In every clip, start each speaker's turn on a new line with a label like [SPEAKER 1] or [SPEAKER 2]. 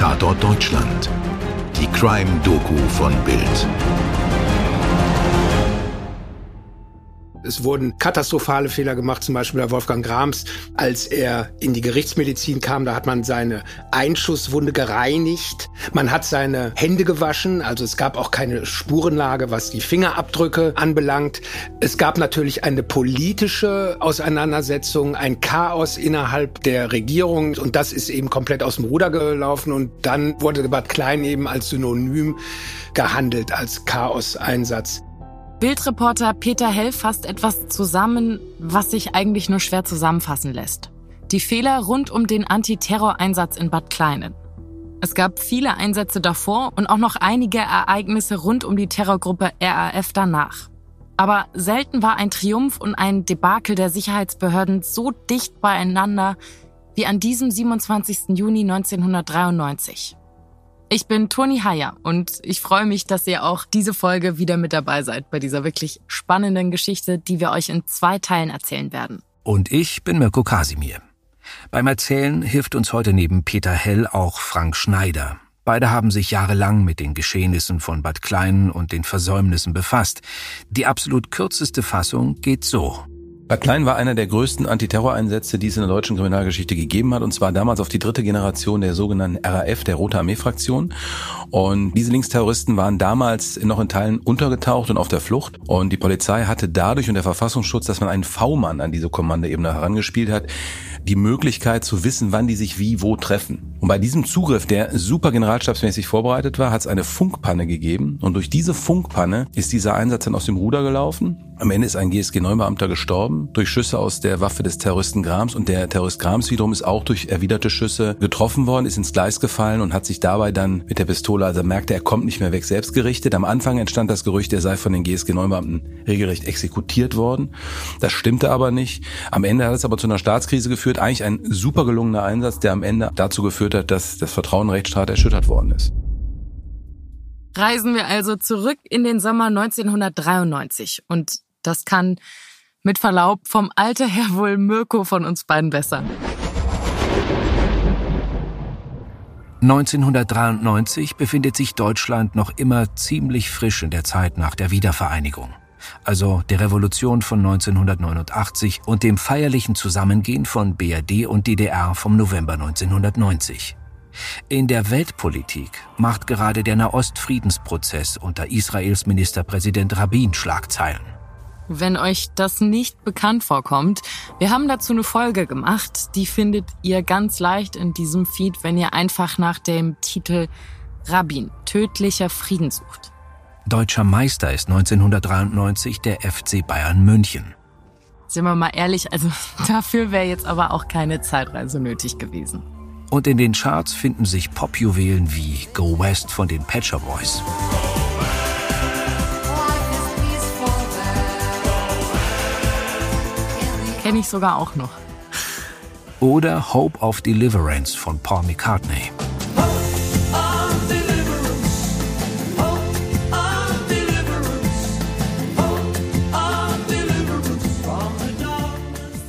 [SPEAKER 1] Tatort Deutschland. Die Crime-Doku von Bild.
[SPEAKER 2] Es wurden katastrophale Fehler gemacht, zum Beispiel bei Wolfgang Grams, als er in die Gerichtsmedizin kam. Da hat man seine Einschusswunde gereinigt. Man hat seine Hände gewaschen. Also es gab auch keine Spurenlage, was die Fingerabdrücke anbelangt. Es gab natürlich eine politische Auseinandersetzung, ein Chaos innerhalb der Regierung. Und das ist eben komplett aus dem Ruder gelaufen. Und dann wurde Bad Klein eben als Synonym gehandelt, als Chaos-Einsatz.
[SPEAKER 3] Bildreporter Peter Hell fasst etwas zusammen, was sich eigentlich nur schwer zusammenfassen lässt. Die Fehler rund um den Antiterror-Einsatz in Bad Kleinen. Es gab viele Einsätze davor und auch noch einige Ereignisse rund um die Terrorgruppe RAF danach. Aber selten war ein Triumph und ein Debakel der Sicherheitsbehörden so dicht beieinander wie an diesem 27. Juni 1993. Ich bin Toni Heyer und ich freue mich, dass ihr auch diese Folge wieder mit dabei seid bei dieser wirklich spannenden Geschichte, die wir euch in zwei Teilen erzählen werden.
[SPEAKER 4] Und ich bin Mirko Kasimir. Beim Erzählen hilft uns heute neben Peter Hell auch Frank Schneider. Beide haben sich jahrelang mit den Geschehnissen von Bad Kleinen und den Versäumnissen befasst. Die absolut kürzeste Fassung geht so.
[SPEAKER 5] Bad Klein war einer der größten Antiterroreinsätze, die es in der deutschen Kriminalgeschichte gegeben hat, und zwar damals auf die dritte Generation der sogenannten RAF, der Rote Armee-Fraktion. Und diese Linksterroristen waren damals noch in Teilen untergetaucht und auf der Flucht. Und die Polizei hatte dadurch und der Verfassungsschutz, dass man einen V-Mann an diese Kommandoebene herangespielt hat, die Möglichkeit zu wissen, wann die sich wie wo treffen. Und bei diesem Zugriff, der super generalstabsmäßig vorbereitet war, hat es eine Funkpanne gegeben. Und durch diese Funkpanne ist dieser Einsatz dann aus dem Ruder gelaufen. Am Ende ist ein GSG-9-Beamter gestorben durch Schüsse aus der Waffe des Terroristen Grams. Und der Terrorist Grams wiederum ist auch durch erwiderte Schüsse getroffen worden, ist ins Gleis gefallen und hat sich dabei dann mit der Pistole, also merkte, er kommt nicht mehr weg, selbst gerichtet. Am Anfang entstand das Gerücht, er sei von den GSG-9-Beamten regelrecht exekutiert worden. Das stimmte aber nicht. Am Ende hat es aber zu einer Staatskrise geführt. Eigentlich ein super gelungener Einsatz, der am Ende dazu geführt hat, dass das Vertrauen in Rechtsstaat erschüttert worden ist.
[SPEAKER 3] Reisen wir also zurück in den Sommer 1993 und das kann mit Verlaub vom Alter her wohl Mirko von uns beiden besser.
[SPEAKER 4] 1993 befindet sich Deutschland noch immer ziemlich frisch in der Zeit nach der Wiedervereinigung, also der Revolution von 1989 und dem feierlichen Zusammengehen von BRD und DDR vom November 1990. In der Weltpolitik macht gerade der Nahostfriedensprozess unter Israels Ministerpräsident Rabin Schlagzeilen.
[SPEAKER 3] Wenn euch das nicht bekannt vorkommt, wir haben dazu eine Folge gemacht. Die findet ihr ganz leicht in diesem Feed, wenn ihr einfach nach dem Titel Rabin, tödlicher Frieden sucht.
[SPEAKER 4] Deutscher Meister ist 1993 der FC Bayern München.
[SPEAKER 3] Sind wir mal ehrlich, also dafür wäre jetzt aber auch keine Zeitreise nötig gewesen.
[SPEAKER 4] Und in den Charts finden sich Popjuwelen wie Go West von den Patcher Boys.
[SPEAKER 3] Kenne ich sogar auch noch.
[SPEAKER 4] Oder Hope of Deliverance von Paul McCartney.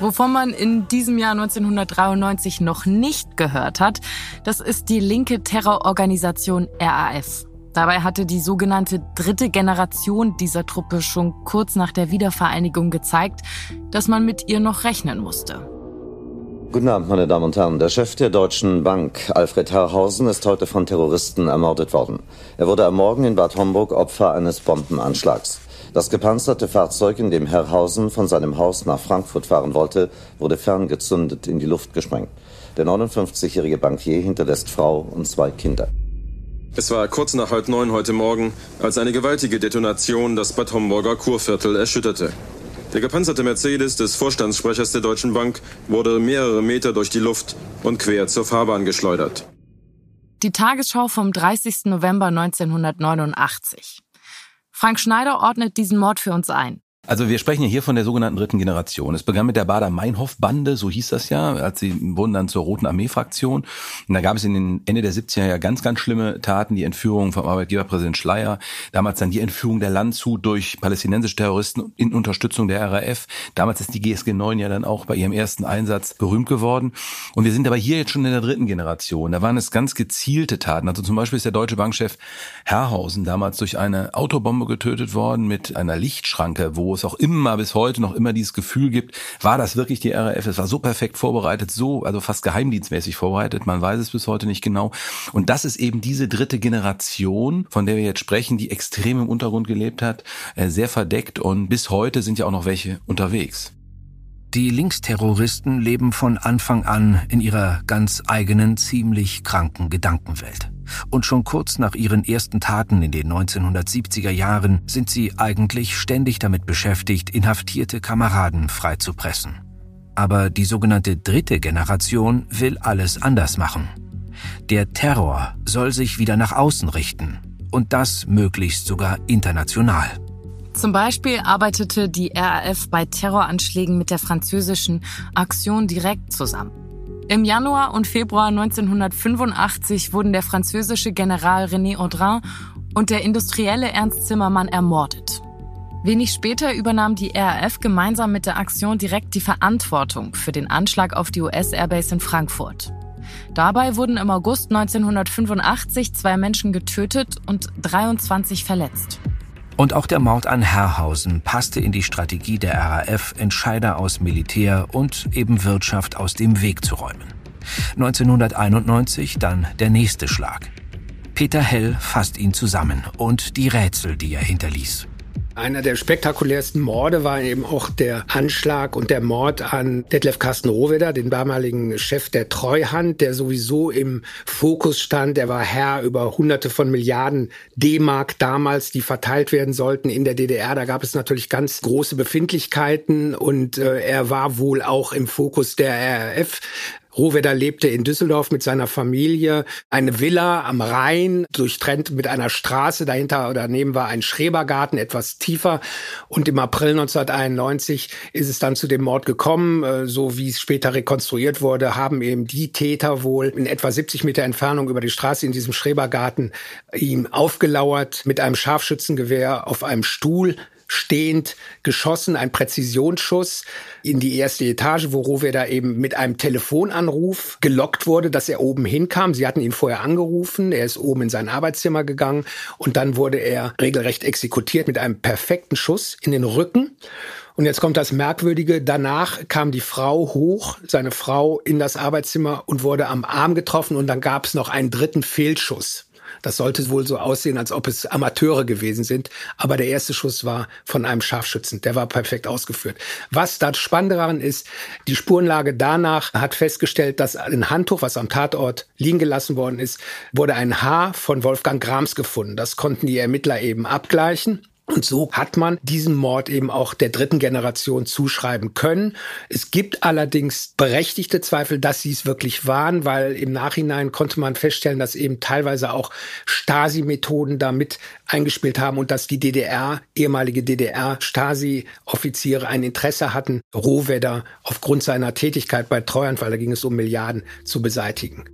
[SPEAKER 3] Wovon man in diesem Jahr 1993 noch nicht gehört hat, das ist die linke Terrororganisation RAF. Dabei hatte die sogenannte dritte Generation dieser Truppe schon kurz nach der Wiedervereinigung gezeigt, dass man mit ihr noch rechnen musste.
[SPEAKER 6] Guten Abend, meine Damen und Herren. Der Chef der Deutschen Bank, Alfred Herrhausen, ist heute von Terroristen ermordet worden. Er wurde am Morgen in Bad Homburg Opfer eines Bombenanschlags. Das gepanzerte Fahrzeug, in dem Herrhausen von seinem Haus nach Frankfurt fahren wollte, wurde ferngezündet in die Luft gesprengt. Der 59-jährige Bankier hinterlässt Frau und zwei Kinder.
[SPEAKER 7] Es war kurz nach halb neun heute Morgen, als eine gewaltige Detonation das Bad Homburger Kurviertel erschütterte. Der gepanzerte Mercedes des Vorstandssprechers der Deutschen Bank wurde mehrere Meter durch die Luft und quer zur Fahrbahn geschleudert.
[SPEAKER 3] Die Tagesschau vom 30. November 1989. Frank Schneider ordnet diesen Mord für uns ein.
[SPEAKER 5] Also wir sprechen ja hier von der sogenannten dritten Generation. Es begann mit der Bader-Meinhof-Bande, so hieß das ja, als sie wurden dann zur Roten Armee-Fraktion. Und da gab es in den Ende der 70er ja ganz, ganz schlimme Taten, die Entführung vom Arbeitgeberpräsident Schleier, damals dann die Entführung der Landshut durch palästinensische Terroristen in Unterstützung der RAF. Damals ist die GSG 9 ja dann auch bei ihrem ersten Einsatz berühmt geworden. Und wir sind aber hier jetzt schon in der dritten Generation. Da waren es ganz gezielte Taten. Also zum Beispiel ist der deutsche Bankchef Herrhausen damals durch eine Autobombe getötet worden mit einer Lichtschranke, wo es auch immer bis heute noch immer dieses Gefühl gibt, war das wirklich die RAF? Es war so perfekt vorbereitet, so, also fast geheimdienstmäßig vorbereitet. Man weiß es bis heute nicht genau. Und das ist eben diese dritte Generation, von der wir jetzt sprechen, die extrem im Untergrund gelebt hat, äh, sehr verdeckt und bis heute sind ja auch noch welche unterwegs.
[SPEAKER 4] Die Linksterroristen leben von Anfang an in ihrer ganz eigenen, ziemlich kranken Gedankenwelt. Und schon kurz nach ihren ersten Taten in den 1970er Jahren sind sie eigentlich ständig damit beschäftigt, inhaftierte Kameraden freizupressen. Aber die sogenannte dritte Generation will alles anders machen. Der Terror soll sich wieder nach außen richten. Und das möglichst sogar international.
[SPEAKER 3] Zum Beispiel arbeitete die RAF bei Terroranschlägen mit der französischen Action Direct zusammen. Im Januar und Februar 1985 wurden der französische General René Audrin und der industrielle Ernst Zimmermann ermordet. Wenig später übernahm die RAF gemeinsam mit der Aktion direkt die Verantwortung für den Anschlag auf die US-Airbase in Frankfurt. Dabei wurden im August 1985 zwei Menschen getötet und 23 verletzt.
[SPEAKER 4] Und auch der Mord an Herrhausen passte in die Strategie der RAF, Entscheider aus Militär und eben Wirtschaft aus dem Weg zu räumen. 1991 dann der nächste Schlag. Peter Hell fasst ihn zusammen und die Rätsel, die er hinterließ.
[SPEAKER 2] Einer der spektakulärsten Morde war eben auch der Anschlag und der Mord an Detlef Carsten Rohwedder, den damaligen Chef der Treuhand, der sowieso im Fokus stand. Er war Herr über hunderte von Milliarden D-Mark damals, die verteilt werden sollten in der DDR. Da gab es natürlich ganz große Befindlichkeiten und äh, er war wohl auch im Fokus der RAF. Rohwedder lebte in Düsseldorf mit seiner Familie. Eine Villa am Rhein, durchtrennt mit einer Straße. Dahinter oder daneben war ein Schrebergarten, etwas tiefer. Und im April 1991 ist es dann zu dem Mord gekommen. Äh, so wie es später rekonstruiert wurde, haben eben die Täter wohl in etwa 70 Meter Entfernung über die Straße in diesem Schrebergarten ihm aufgelauert mit einem Scharfschützengewehr auf einem Stuhl stehend geschossen, ein Präzisionsschuss in die erste Etage, wo Rohwedder eben mit einem Telefonanruf gelockt wurde, dass er oben hinkam. Sie hatten ihn vorher angerufen, er ist oben in sein Arbeitszimmer gegangen und dann wurde er regelrecht exekutiert mit einem perfekten Schuss in den Rücken. Und jetzt kommt das Merkwürdige. Danach kam die Frau hoch, seine Frau in das Arbeitszimmer und wurde am Arm getroffen und dann gab es noch einen dritten Fehlschuss. Das sollte wohl so aussehen, als ob es Amateure gewesen sind. Aber der erste Schuss war von einem Scharfschützen. Der war perfekt ausgeführt. Was da spannend daran ist, die Spurenlage danach hat festgestellt, dass ein Handtuch, was am Tatort liegen gelassen worden ist, wurde ein Haar von Wolfgang Grams gefunden. Das konnten die Ermittler eben abgleichen. Und so hat man diesen Mord eben auch der dritten Generation zuschreiben können. Es gibt allerdings berechtigte Zweifel, dass sie es wirklich waren, weil im Nachhinein konnte man feststellen, dass eben teilweise auch Stasi-Methoden damit eingespielt haben und dass die DDR, ehemalige DDR-Stasi-Offiziere ein Interesse hatten, Rohwedder aufgrund seiner Tätigkeit bei Treuhand, weil da ging es um Milliarden, zu beseitigen.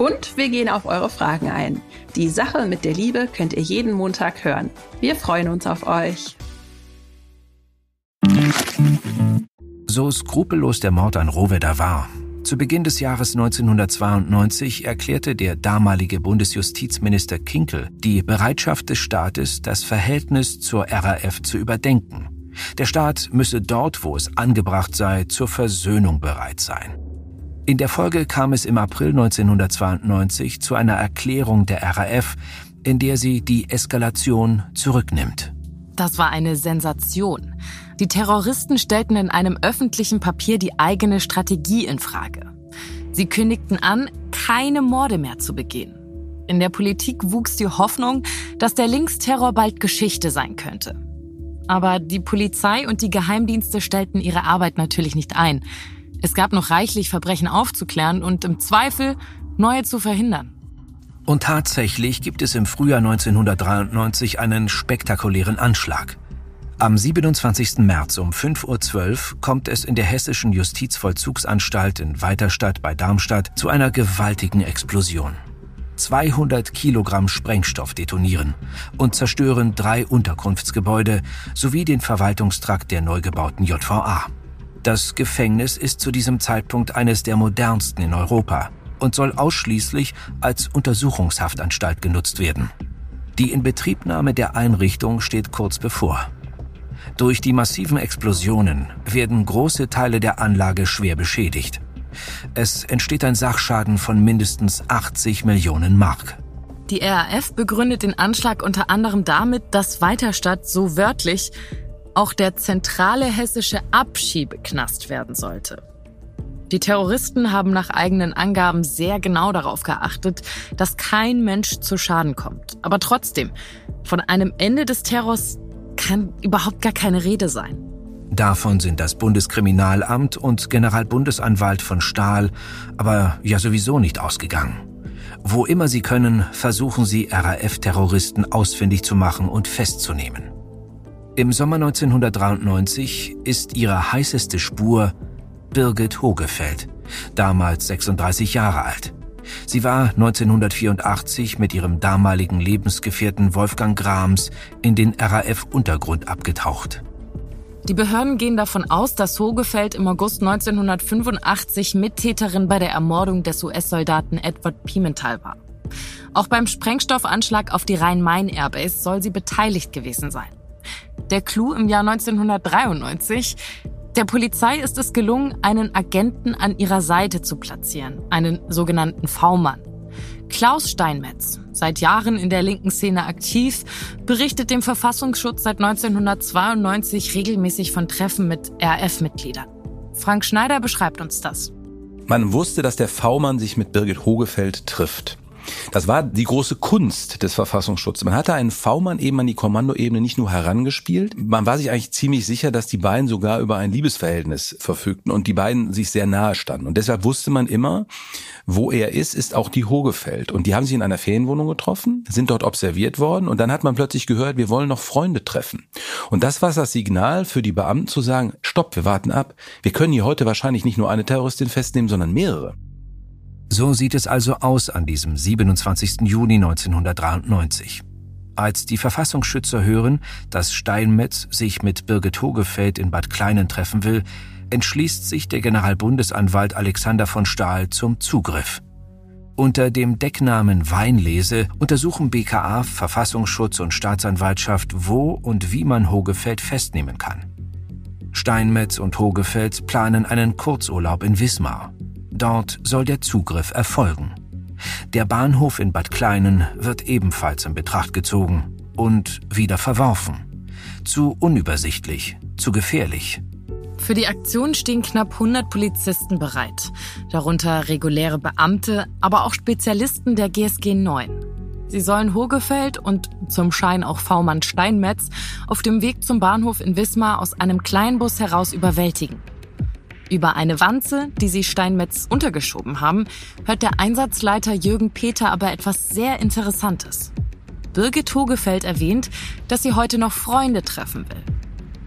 [SPEAKER 8] Und wir gehen auf eure Fragen ein. Die Sache mit der Liebe könnt ihr jeden Montag hören. Wir freuen uns auf euch.
[SPEAKER 4] So skrupellos der Mord an Rohwedder war, zu Beginn des Jahres 1992 erklärte der damalige Bundesjustizminister Kinkel die Bereitschaft des Staates, das Verhältnis zur RAF zu überdenken. Der Staat müsse dort, wo es angebracht sei, zur Versöhnung bereit sein. In der Folge kam es im April 1992 zu einer Erklärung der RAF, in der sie die Eskalation zurücknimmt.
[SPEAKER 3] Das war eine Sensation. Die Terroristen stellten in einem öffentlichen Papier die eigene Strategie in Frage. Sie kündigten an, keine Morde mehr zu begehen. In der Politik wuchs die Hoffnung, dass der Linksterror bald Geschichte sein könnte. Aber die Polizei und die Geheimdienste stellten ihre Arbeit natürlich nicht ein. Es gab noch reichlich Verbrechen aufzuklären und im Zweifel neue zu verhindern.
[SPEAKER 4] Und tatsächlich gibt es im Frühjahr 1993 einen spektakulären Anschlag. Am 27. März um 5.12 Uhr kommt es in der hessischen Justizvollzugsanstalt in Weiterstadt bei Darmstadt zu einer gewaltigen Explosion. 200 Kilogramm Sprengstoff detonieren und zerstören drei Unterkunftsgebäude sowie den Verwaltungstrakt der neu gebauten JVA. Das Gefängnis ist zu diesem Zeitpunkt eines der modernsten in Europa und soll ausschließlich als Untersuchungshaftanstalt genutzt werden. Die Inbetriebnahme der Einrichtung steht kurz bevor. Durch die massiven Explosionen werden große Teile der Anlage schwer beschädigt. Es entsteht ein Sachschaden von mindestens 80 Millionen Mark.
[SPEAKER 3] Die RAF begründet den Anschlag unter anderem damit, dass Weiterstadt so wörtlich auch der zentrale hessische Abschiebeknast werden sollte. Die Terroristen haben nach eigenen Angaben sehr genau darauf geachtet, dass kein Mensch zu Schaden kommt. Aber trotzdem, von einem Ende des Terrors kann überhaupt gar keine Rede sein.
[SPEAKER 4] Davon sind das Bundeskriminalamt und Generalbundesanwalt von Stahl aber ja sowieso nicht ausgegangen. Wo immer sie können, versuchen sie RAF-Terroristen ausfindig zu machen und festzunehmen. Im Sommer 1993 ist ihre heißeste Spur Birgit Hogefeld, damals 36 Jahre alt. Sie war 1984 mit ihrem damaligen Lebensgefährten Wolfgang Grams in den RAF-Untergrund abgetaucht.
[SPEAKER 3] Die Behörden gehen davon aus, dass Hogefeld im August 1985 Mittäterin bei der Ermordung des US-Soldaten Edward Pimental war. Auch beim Sprengstoffanschlag auf die Rhein-Main-Airbase soll sie beteiligt gewesen sein. Der Clou im Jahr 1993, der Polizei ist es gelungen, einen Agenten an ihrer Seite zu platzieren, einen sogenannten V-Mann. Klaus Steinmetz, seit Jahren in der linken Szene aktiv, berichtet dem Verfassungsschutz seit 1992 regelmäßig von Treffen mit RF-Mitgliedern. Frank Schneider beschreibt uns das.
[SPEAKER 5] Man wusste, dass der V-Mann sich mit Birgit Hogefeld trifft. Das war die große Kunst des Verfassungsschutzes. Man hatte einen V-Mann eben an die Kommandoebene nicht nur herangespielt, man war sich eigentlich ziemlich sicher, dass die beiden sogar über ein Liebesverhältnis verfügten und die beiden sich sehr nahe standen. Und deshalb wusste man immer, wo er ist, ist auch die Hogefeld. Und die haben sich in einer Ferienwohnung getroffen, sind dort observiert worden und dann hat man plötzlich gehört, wir wollen noch Freunde treffen. Und das war das Signal für die Beamten zu sagen, stopp, wir warten ab. Wir können hier heute wahrscheinlich nicht nur eine Terroristin festnehmen, sondern mehrere.
[SPEAKER 4] So sieht es also aus an diesem 27. Juni 1993. Als die Verfassungsschützer hören, dass Steinmetz sich mit Birgit Hogefeld in Bad Kleinen treffen will, entschließt sich der Generalbundesanwalt Alexander von Stahl zum Zugriff. Unter dem Decknamen Weinlese untersuchen BKA, Verfassungsschutz und Staatsanwaltschaft, wo und wie man Hogefeld festnehmen kann. Steinmetz und Hogefeld planen einen Kurzurlaub in Wismar. Dort soll der Zugriff erfolgen. Der Bahnhof in Bad Kleinen wird ebenfalls in Betracht gezogen und wieder verworfen. Zu unübersichtlich, zu gefährlich.
[SPEAKER 3] Für die Aktion stehen knapp 100 Polizisten bereit, darunter reguläre Beamte, aber auch Spezialisten der GSG 9. Sie sollen Hogefeld und zum Schein auch V-Mann Steinmetz auf dem Weg zum Bahnhof in Wismar aus einem Kleinbus heraus überwältigen. Über eine Wanze, die sie Steinmetz untergeschoben haben, hört der Einsatzleiter Jürgen Peter aber etwas sehr Interessantes. Birgit Hogefeld erwähnt, dass sie heute noch Freunde treffen will.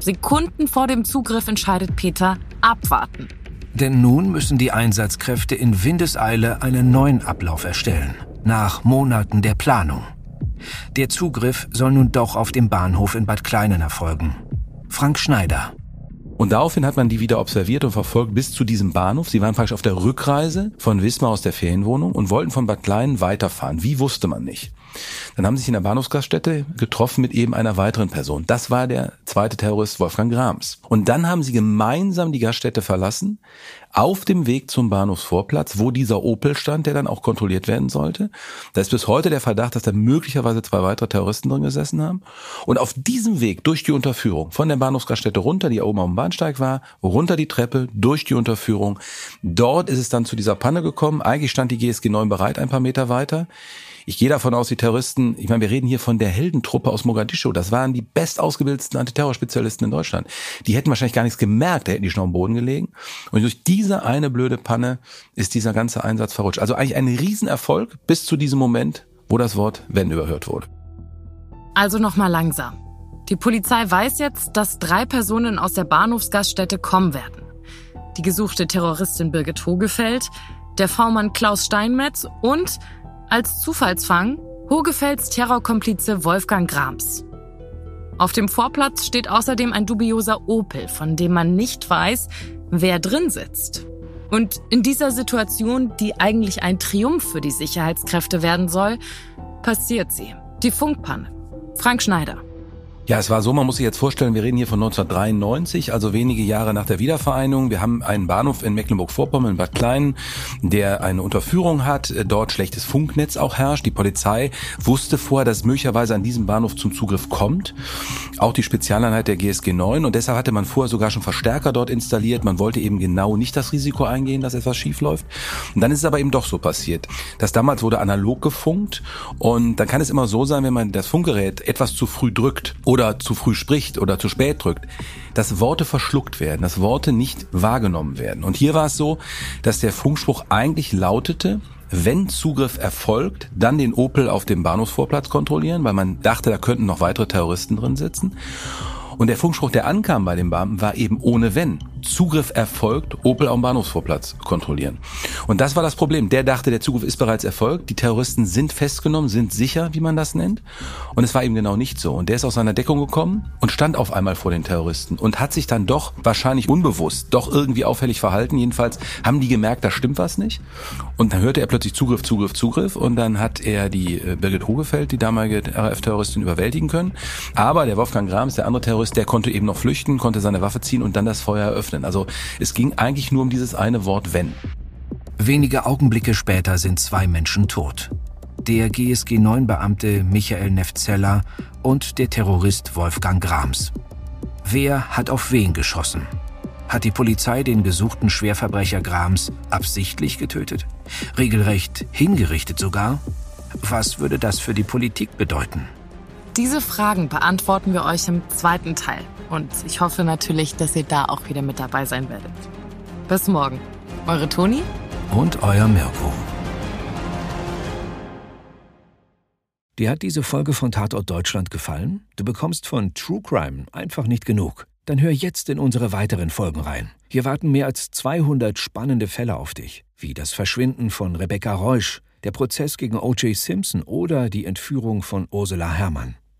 [SPEAKER 3] Sekunden vor dem Zugriff entscheidet Peter, abwarten.
[SPEAKER 4] Denn nun müssen die Einsatzkräfte in Windeseile einen neuen Ablauf erstellen, nach Monaten der Planung. Der Zugriff soll nun doch auf dem Bahnhof in Bad Kleinen erfolgen. Frank Schneider,
[SPEAKER 5] und daraufhin hat man die wieder observiert und verfolgt bis zu diesem Bahnhof. Sie waren praktisch auf der Rückreise von Wismar aus der Ferienwohnung und wollten von Bad Kleinen weiterfahren. Wie wusste man nicht. Dann haben sie sich in der Bahnhofsgaststätte getroffen mit eben einer weiteren Person. Das war der zweite Terrorist Wolfgang Grams. Und dann haben sie gemeinsam die Gaststätte verlassen, auf dem Weg zum Bahnhofsvorplatz, wo dieser Opel stand, der dann auch kontrolliert werden sollte. Da ist bis heute der Verdacht, dass da möglicherweise zwei weitere Terroristen drin gesessen haben. Und auf diesem Weg durch die Unterführung, von der Bahnhofsgaststätte runter, die oben am Bahnsteig war, runter die Treppe, durch die Unterführung. Dort ist es dann zu dieser Panne gekommen. Eigentlich stand die GSG 9 bereit, ein paar Meter weiter. Ich gehe davon aus, die Terroristen, ich meine, wir reden hier von der Heldentruppe aus Mogadischu. Das waren die bestausgebildetsten Antiterrorspezialisten in Deutschland. Die hätten wahrscheinlich gar nichts gemerkt, da hätten die schon am Boden gelegen. Und durch diese eine blöde Panne ist dieser ganze Einsatz verrutscht. Also eigentlich ein Riesenerfolg bis zu diesem Moment, wo das Wort wenn überhört wurde.
[SPEAKER 3] Also nochmal langsam. Die Polizei weiß jetzt, dass drei Personen aus der Bahnhofsgaststätte kommen werden. Die gesuchte Terroristin Birgit Hogefeld, der V-Mann Klaus Steinmetz und als Zufallsfang Hogefelds Terrorkomplize Wolfgang Grams. Auf dem Vorplatz steht außerdem ein dubioser Opel, von dem man nicht weiß, wer drin sitzt. Und in dieser Situation, die eigentlich ein Triumph für die Sicherheitskräfte werden soll, passiert sie. Die Funkpanne. Frank Schneider.
[SPEAKER 5] Ja, es war so, man muss sich jetzt vorstellen, wir reden hier von 1993, also wenige Jahre nach der Wiedervereinigung. Wir haben einen Bahnhof in Mecklenburg-Vorpommern, Bad Kleinen, der eine Unterführung hat, dort schlechtes Funknetz auch herrscht. Die Polizei wusste vorher, dass es möglicherweise an diesem Bahnhof zum Zugriff kommt. Auch die Spezialeinheit der GSG 9 und deshalb hatte man vorher sogar schon Verstärker dort installiert. Man wollte eben genau nicht das Risiko eingehen, dass etwas schief läuft. Und dann ist es aber eben doch so passiert. Das damals wurde analog gefunkt und dann kann es immer so sein, wenn man das Funkgerät etwas zu früh drückt oder zu früh spricht oder zu spät drückt, dass Worte verschluckt werden, dass Worte nicht wahrgenommen werden. Und hier war es so, dass der Funkspruch eigentlich lautete, wenn Zugriff erfolgt, dann den Opel auf dem Bahnhofsvorplatz kontrollieren, weil man dachte, da könnten noch weitere Terroristen drin sitzen. Und der Funkspruch, der ankam bei den Beamten, war eben ohne wenn. Zugriff erfolgt, Opel am Bahnhofsvorplatz kontrollieren. Und das war das Problem. Der dachte, der Zugriff ist bereits erfolgt. Die Terroristen sind festgenommen, sind sicher, wie man das nennt. Und es war eben genau nicht so. Und der ist aus seiner Deckung gekommen und stand auf einmal vor den Terroristen und hat sich dann doch wahrscheinlich unbewusst, doch irgendwie auffällig verhalten. Jedenfalls haben die gemerkt, da stimmt was nicht. Und dann hörte er plötzlich Zugriff, Zugriff, Zugriff. Und dann hat er die äh, Birgit Hogefeld, die damalige RAF-Terroristin, überwältigen können. Aber der Wolfgang Grams, der andere Terrorist, der konnte eben noch flüchten, konnte seine Waffe ziehen und dann das Feuer eröffnen. Also es ging eigentlich nur um dieses eine Wort wenn.
[SPEAKER 4] Wenige Augenblicke später sind zwei Menschen tot. Der GSG 9-Beamte Michael Nefzeller und der Terrorist Wolfgang Grams. Wer hat auf wen geschossen? Hat die Polizei den gesuchten Schwerverbrecher Grams absichtlich getötet? Regelrecht hingerichtet sogar? Was würde das für die Politik bedeuten?
[SPEAKER 3] Diese Fragen beantworten wir euch im zweiten Teil. Und ich hoffe natürlich, dass ihr da auch wieder mit dabei sein werdet. Bis morgen. Eure Toni
[SPEAKER 4] und euer Mirko. Dir hat diese Folge von Tatort Deutschland gefallen? Du bekommst von True Crime einfach nicht genug. Dann hör jetzt in unsere weiteren Folgen rein. Hier warten mehr als 200 spannende Fälle auf dich, wie das Verschwinden von Rebecca Reusch, der Prozess gegen O.J. Simpson oder die Entführung von Ursula Herrmann.